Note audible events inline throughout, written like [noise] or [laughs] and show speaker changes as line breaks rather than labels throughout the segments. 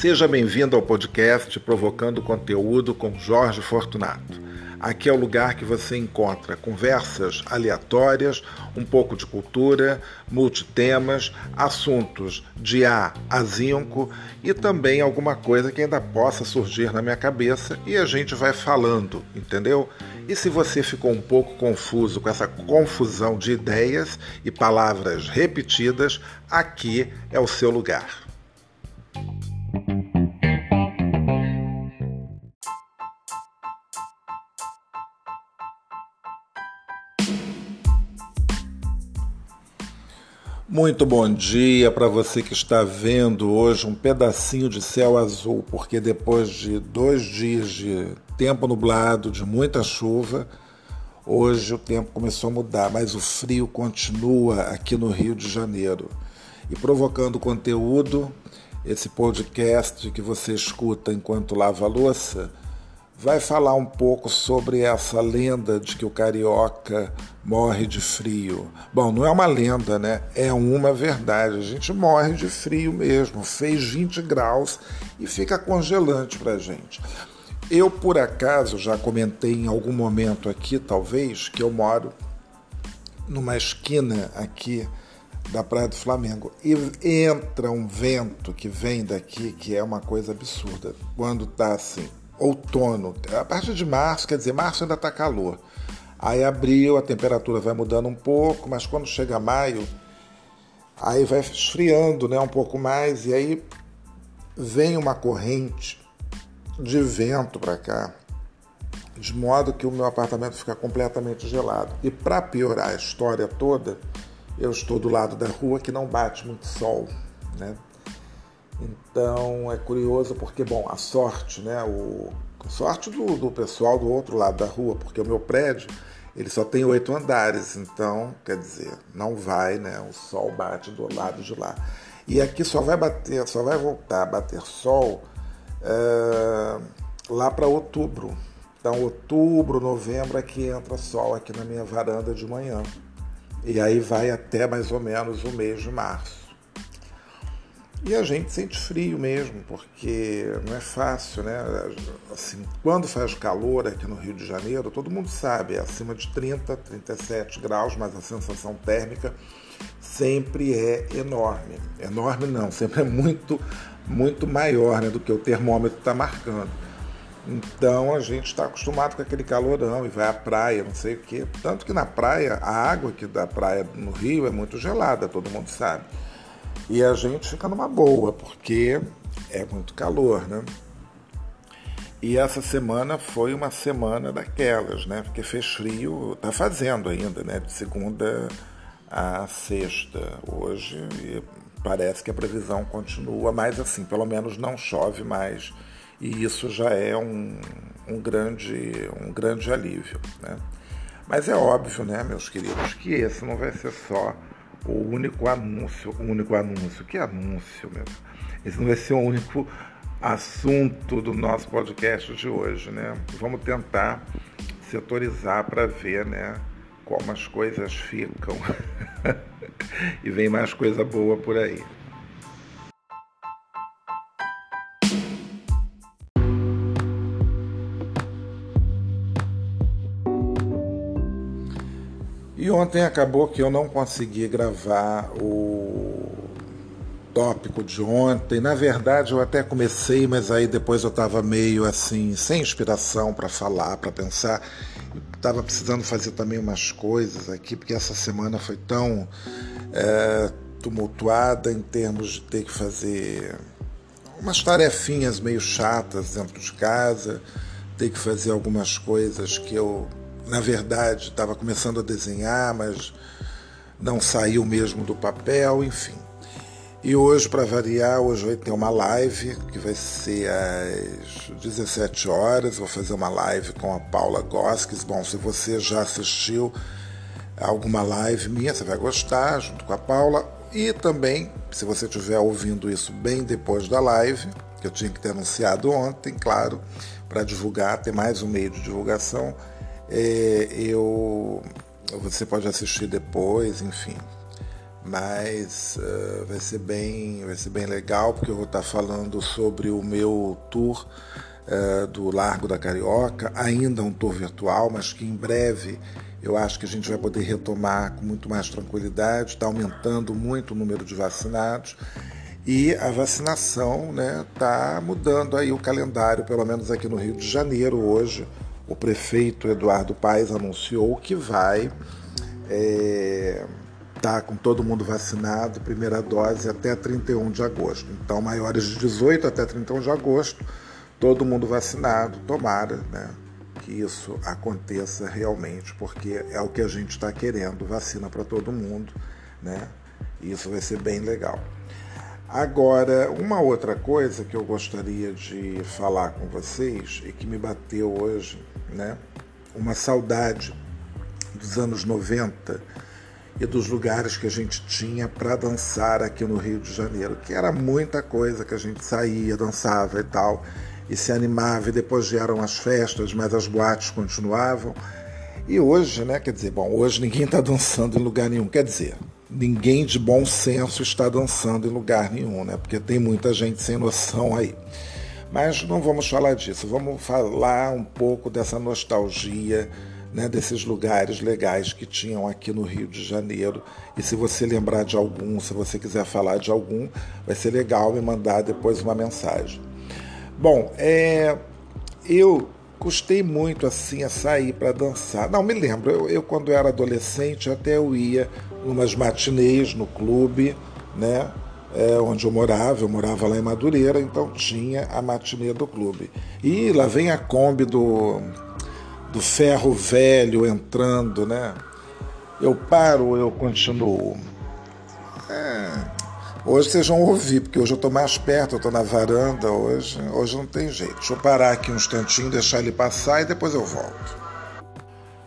Seja bem-vindo ao podcast Provocando Conteúdo com Jorge Fortunato. Aqui é o lugar que você encontra conversas aleatórias, um pouco de cultura, multitemas, assuntos de A a zinco e também alguma coisa que ainda possa surgir na minha cabeça e a gente vai falando, entendeu? E se você ficou um pouco confuso com essa confusão de ideias e palavras repetidas, aqui é o seu lugar. Muito bom dia para você que está vendo hoje um pedacinho de céu azul, porque depois de dois dias de tempo nublado, de muita chuva, hoje o tempo começou a mudar, mas o frio continua aqui no Rio de Janeiro. E provocando conteúdo, esse podcast que você escuta enquanto lava a louça vai falar um pouco sobre essa lenda de que o carioca morre de frio. Bom, não é uma lenda, né? É uma verdade. A gente morre de frio mesmo. Fez 20 graus e fica congelante pra gente. Eu, por acaso, já comentei em algum momento aqui, talvez, que eu moro numa esquina aqui da Praia do Flamengo. E entra um vento que vem daqui que é uma coisa absurda. Quando tá assim, outono. A partir de março, quer dizer, março ainda está calor. Aí abril, a temperatura vai mudando um pouco, mas quando chega maio, aí vai esfriando né, um pouco mais, e aí vem uma corrente de vento para cá, de modo que o meu apartamento fica completamente gelado. E para piorar a história toda, eu estou do lado da rua que não bate muito sol, né? Então é curioso porque, bom, a sorte, né? O, sorte do, do pessoal do outro lado da rua, porque o meu prédio ele só tem oito andares, então, quer dizer, não vai, né? O sol bate do lado de lá. E aqui só vai bater, só vai voltar a bater sol é, lá para outubro. Então, outubro, novembro é que entra sol aqui na minha varanda de manhã. E aí vai até mais ou menos o mês de março. E a gente sente frio mesmo, porque não é fácil, né? Assim, quando faz calor aqui no Rio de Janeiro, todo mundo sabe, é acima de 30, 37 graus, mas a sensação térmica sempre é enorme. Enorme não, sempre é muito, muito maior né, do que o termômetro está marcando. Então a gente está acostumado com aquele calorão e vai à praia, não sei o quê. Tanto que na praia, a água aqui da praia no Rio é muito gelada, todo mundo sabe. E a gente fica numa boa, porque é muito calor, né? E essa semana foi uma semana daquelas, né? Porque fez frio, tá fazendo ainda, né? De segunda a sexta hoje. Parece que a previsão continua, mas assim, pelo menos não chove mais. E isso já é um, um, grande, um grande alívio, né? Mas é óbvio, né, meus queridos, que esse não vai ser só o único anúncio, o único anúncio, que anúncio, meu? Esse não vai ser o único assunto do nosso podcast de hoje, né? Vamos tentar setorizar para ver, né, como as coisas ficam. [laughs] e vem mais coisa boa por aí. E ontem acabou que eu não consegui gravar o tópico de ontem. Na verdade, eu até comecei, mas aí depois eu estava meio assim, sem inspiração para falar, para pensar. Estava precisando fazer também umas coisas aqui, porque essa semana foi tão é, tumultuada em termos de ter que fazer umas tarefinhas meio chatas dentro de casa, ter que fazer algumas coisas que eu na verdade, estava começando a desenhar, mas não saiu mesmo do papel, enfim. E hoje, para variar, hoje vai ter uma live que vai ser às 17 horas. Vou fazer uma live com a Paula Goskes. Bom, se você já assistiu alguma live minha, você vai gostar, junto com a Paula. E também, se você estiver ouvindo isso bem depois da live, que eu tinha que ter anunciado ontem, claro, para divulgar, ter mais um meio de divulgação, é, eu, você pode assistir depois, enfim. mas uh, vai ser bem vai ser bem legal porque eu vou estar falando sobre o meu tour uh, do Largo da Carioca, ainda um tour virtual, mas que em breve eu acho que a gente vai poder retomar com muito mais tranquilidade, está aumentando muito o número de vacinados e a vacinação está né, tá mudando aí o calendário, pelo menos aqui no Rio de Janeiro hoje. O prefeito Eduardo Paes anunciou que vai é, tá com todo mundo vacinado, primeira dose até 31 de agosto. Então, maiores de 18 até 31 de agosto, todo mundo vacinado, tomara, né? Que isso aconteça realmente, porque é o que a gente está querendo, vacina para todo mundo, né? Isso vai ser bem legal. Agora, uma outra coisa que eu gostaria de falar com vocês e que me bateu hoje, né? Uma saudade dos anos 90 e dos lugares que a gente tinha para dançar aqui no Rio de Janeiro, que era muita coisa que a gente saía, dançava e tal, e se animava, e depois vieram as festas, mas as boates continuavam. E hoje, né, quer dizer, bom, hoje ninguém está dançando em lugar nenhum, quer dizer, ninguém de bom senso está dançando em lugar nenhum, né, porque tem muita gente sem noção aí. Mas não vamos falar disso, vamos falar um pouco dessa nostalgia né, desses lugares legais que tinham aqui no Rio de Janeiro. E se você lembrar de algum, se você quiser falar de algum, vai ser legal me mandar depois uma mensagem. Bom, é, eu custei muito assim a sair para dançar. Não, me lembro, eu, eu, quando era adolescente até eu ia umas matinês no clube, né? É, onde eu morava, eu morava lá em Madureira, então tinha a matinê do clube. E lá vem a Kombi do do ferro velho entrando, né? Eu paro, eu continuo. É, hoje vocês vão ouvir, porque hoje eu estou mais perto, eu estou na varanda hoje. Hoje não tem jeito. Deixa eu parar aqui um instantinho, deixar ele passar e depois eu volto.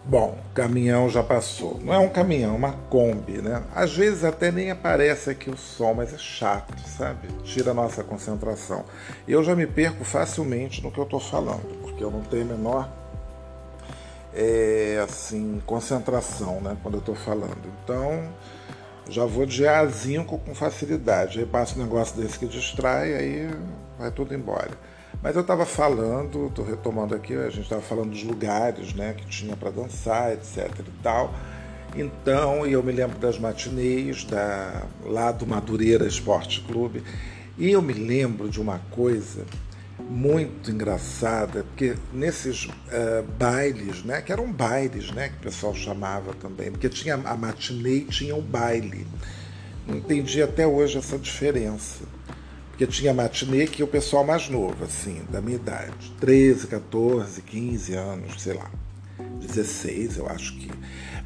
Bom, caminhão já passou. Não é um caminhão, é uma Kombi, né? Às vezes até nem aparece aqui o som, mas é chato, sabe? Tira a nossa concentração. Eu já me perco facilmente no que eu estou falando, porque eu não tenho a menor é, assim, concentração, né, quando eu estou falando. Então, já vou de A5 com facilidade. Aí passa um negócio desse que distrai, aí vai tudo embora. Mas eu estava falando, estou retomando aqui, a gente estava falando dos lugares né, que tinha para dançar, etc e tal. Então, eu me lembro das matinês da, lá do Madureira Esporte Clube. E eu me lembro de uma coisa muito engraçada, porque nesses uh, bailes, né, que eram bailes, né, que o pessoal chamava também, porque tinha a matinê e tinha o baile. Não entendi até hoje essa diferença. Porque tinha matinê que o pessoal mais novo, assim, da minha idade, 13, 14, 15 anos, sei lá, 16, eu acho que.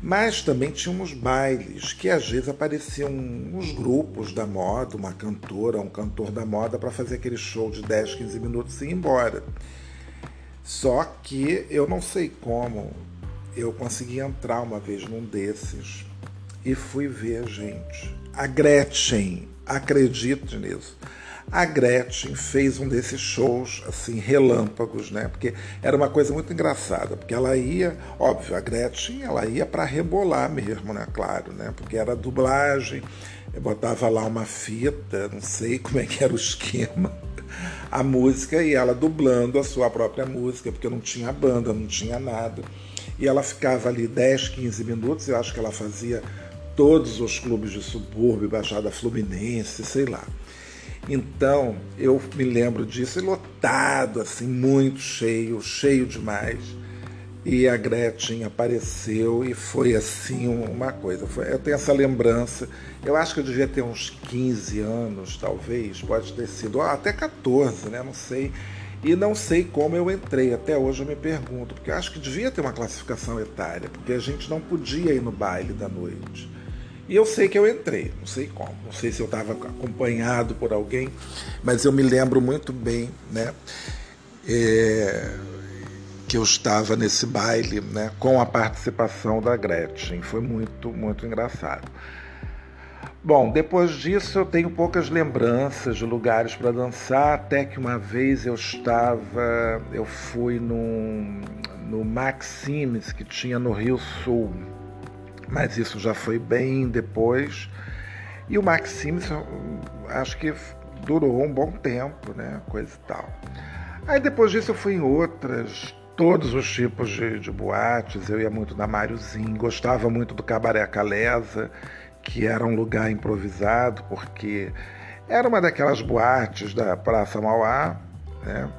Mas também tínhamos bailes, que às vezes apareciam uns grupos da moda, uma cantora, um cantor da moda, para fazer aquele show de 10, 15 minutos e ir embora. Só que eu não sei como eu consegui entrar uma vez num desses e fui ver, gente, a Gretchen, acredito nisso a Gretchen fez um desses shows assim relâmpagos, né? Porque era uma coisa muito engraçada, porque ela ia, óbvio, a Gretchen ela ia para rebolar mesmo, né? Claro, né? Porque era dublagem, botava lá uma fita, não sei [laughs] como é que era o esquema, a música e ela dublando a sua própria música, porque não tinha banda, não tinha nada. E ela ficava ali 10, 15 minutos, eu acho que ela fazia todos os clubes de subúrbio, Baixada Fluminense, sei lá. Então eu me lembro disso, lotado, assim, muito cheio, cheio demais. E a Gretchen apareceu e foi assim uma coisa. Foi, eu tenho essa lembrança. Eu acho que eu devia ter uns 15 anos, talvez, pode ter sido, até 14, né? Não sei. E não sei como eu entrei, até hoje eu me pergunto, porque eu acho que devia ter uma classificação etária, porque a gente não podia ir no baile da noite. E eu sei que eu entrei, não sei como, não sei se eu estava acompanhado por alguém, mas eu me lembro muito bem, né? É, que eu estava nesse baile, né, com a participação da Gretchen. Foi muito, muito engraçado. Bom, depois disso eu tenho poucas lembranças de lugares para dançar, até que uma vez eu estava, eu fui num, no Maximes que tinha no Rio Sul, mas isso já foi bem depois. E o Maximus, acho que durou um bom tempo, né? Coisa e tal. Aí depois disso eu fui em outras, todos os tipos de, de boates. Eu ia muito na Máriozinho, gostava muito do Cabaré Calesa, que era um lugar improvisado, porque era uma daquelas boates da Praça Mauá, né?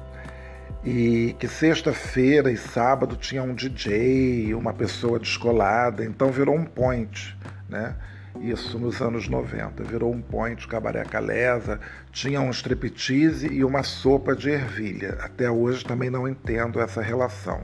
E que sexta-feira e sábado tinha um DJ, uma pessoa descolada, então virou um point, né? Isso nos anos 90. Virou um point, cabaré calesa, tinha um striptease e uma sopa de ervilha. Até hoje também não entendo essa relação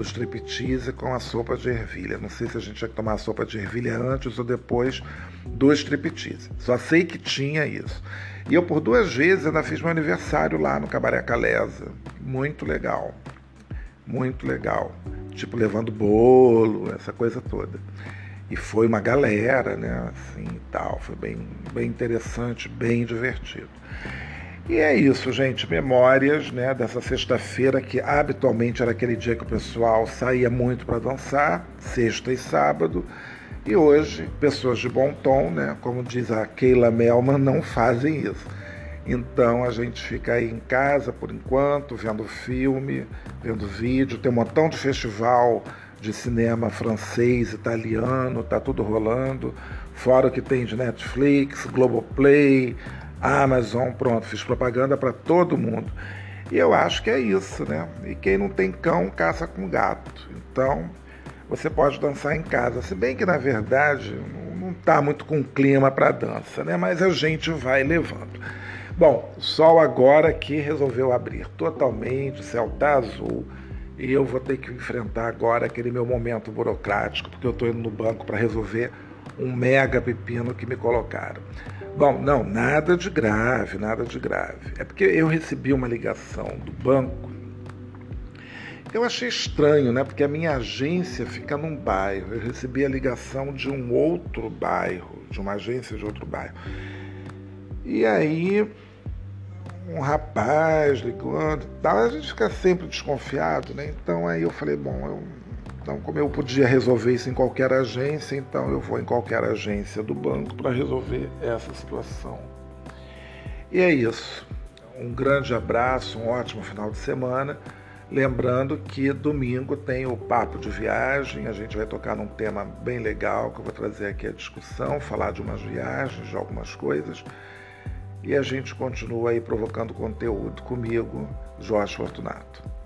do striptease com a sopa de ervilha. Não sei se a gente tinha que tomar a sopa de ervilha antes ou depois do striptease. Só sei que tinha isso. E eu por duas vezes ainda fiz meu aniversário lá no Cabaré Calesa. Muito legal. Muito legal. Tipo levando bolo, essa coisa toda. E foi uma galera, né? Assim e tal. Foi bem, bem interessante, bem divertido. E é isso, gente. Memórias né, dessa sexta-feira, que habitualmente era aquele dia que o pessoal saía muito para dançar, sexta e sábado. E hoje, pessoas de bom tom, né, como diz a Keila Melman, não fazem isso. Então a gente fica aí em casa por enquanto, vendo filme, vendo vídeo. Tem um montão de festival de cinema francês, italiano, tá tudo rolando. Fora o que tem de Netflix, Globoplay, Amazon, pronto, fiz propaganda para todo mundo. E eu acho que é isso, né? E quem não tem cão, caça com gato. Então, você pode dançar em casa. Se bem que, na verdade, não está muito com clima para dança, né? Mas a gente vai levando. Bom, sol agora que resolveu abrir totalmente, o céu está azul. E eu vou ter que enfrentar agora aquele meu momento burocrático, porque eu estou indo no banco para resolver um mega pepino que me colocaram. Bom, não, nada de grave, nada de grave. É porque eu recebi uma ligação do banco. Eu achei estranho, né? Porque a minha agência fica num bairro. Eu recebi a ligação de um outro bairro, de uma agência de outro bairro. E aí um rapaz ligando e tal, a gente fica sempre desconfiado, né? Então aí eu falei, bom, eu, então como eu podia resolver isso em qualquer agência, então eu vou em qualquer agência do banco para resolver essa situação. E é isso. Um grande abraço, um ótimo final de semana. Lembrando que domingo tem o Papo de Viagem, a gente vai tocar num tema bem legal que eu vou trazer aqui a discussão, falar de umas viagens, de algumas coisas. E a gente continua aí provocando conteúdo comigo, Jorge Fortunato.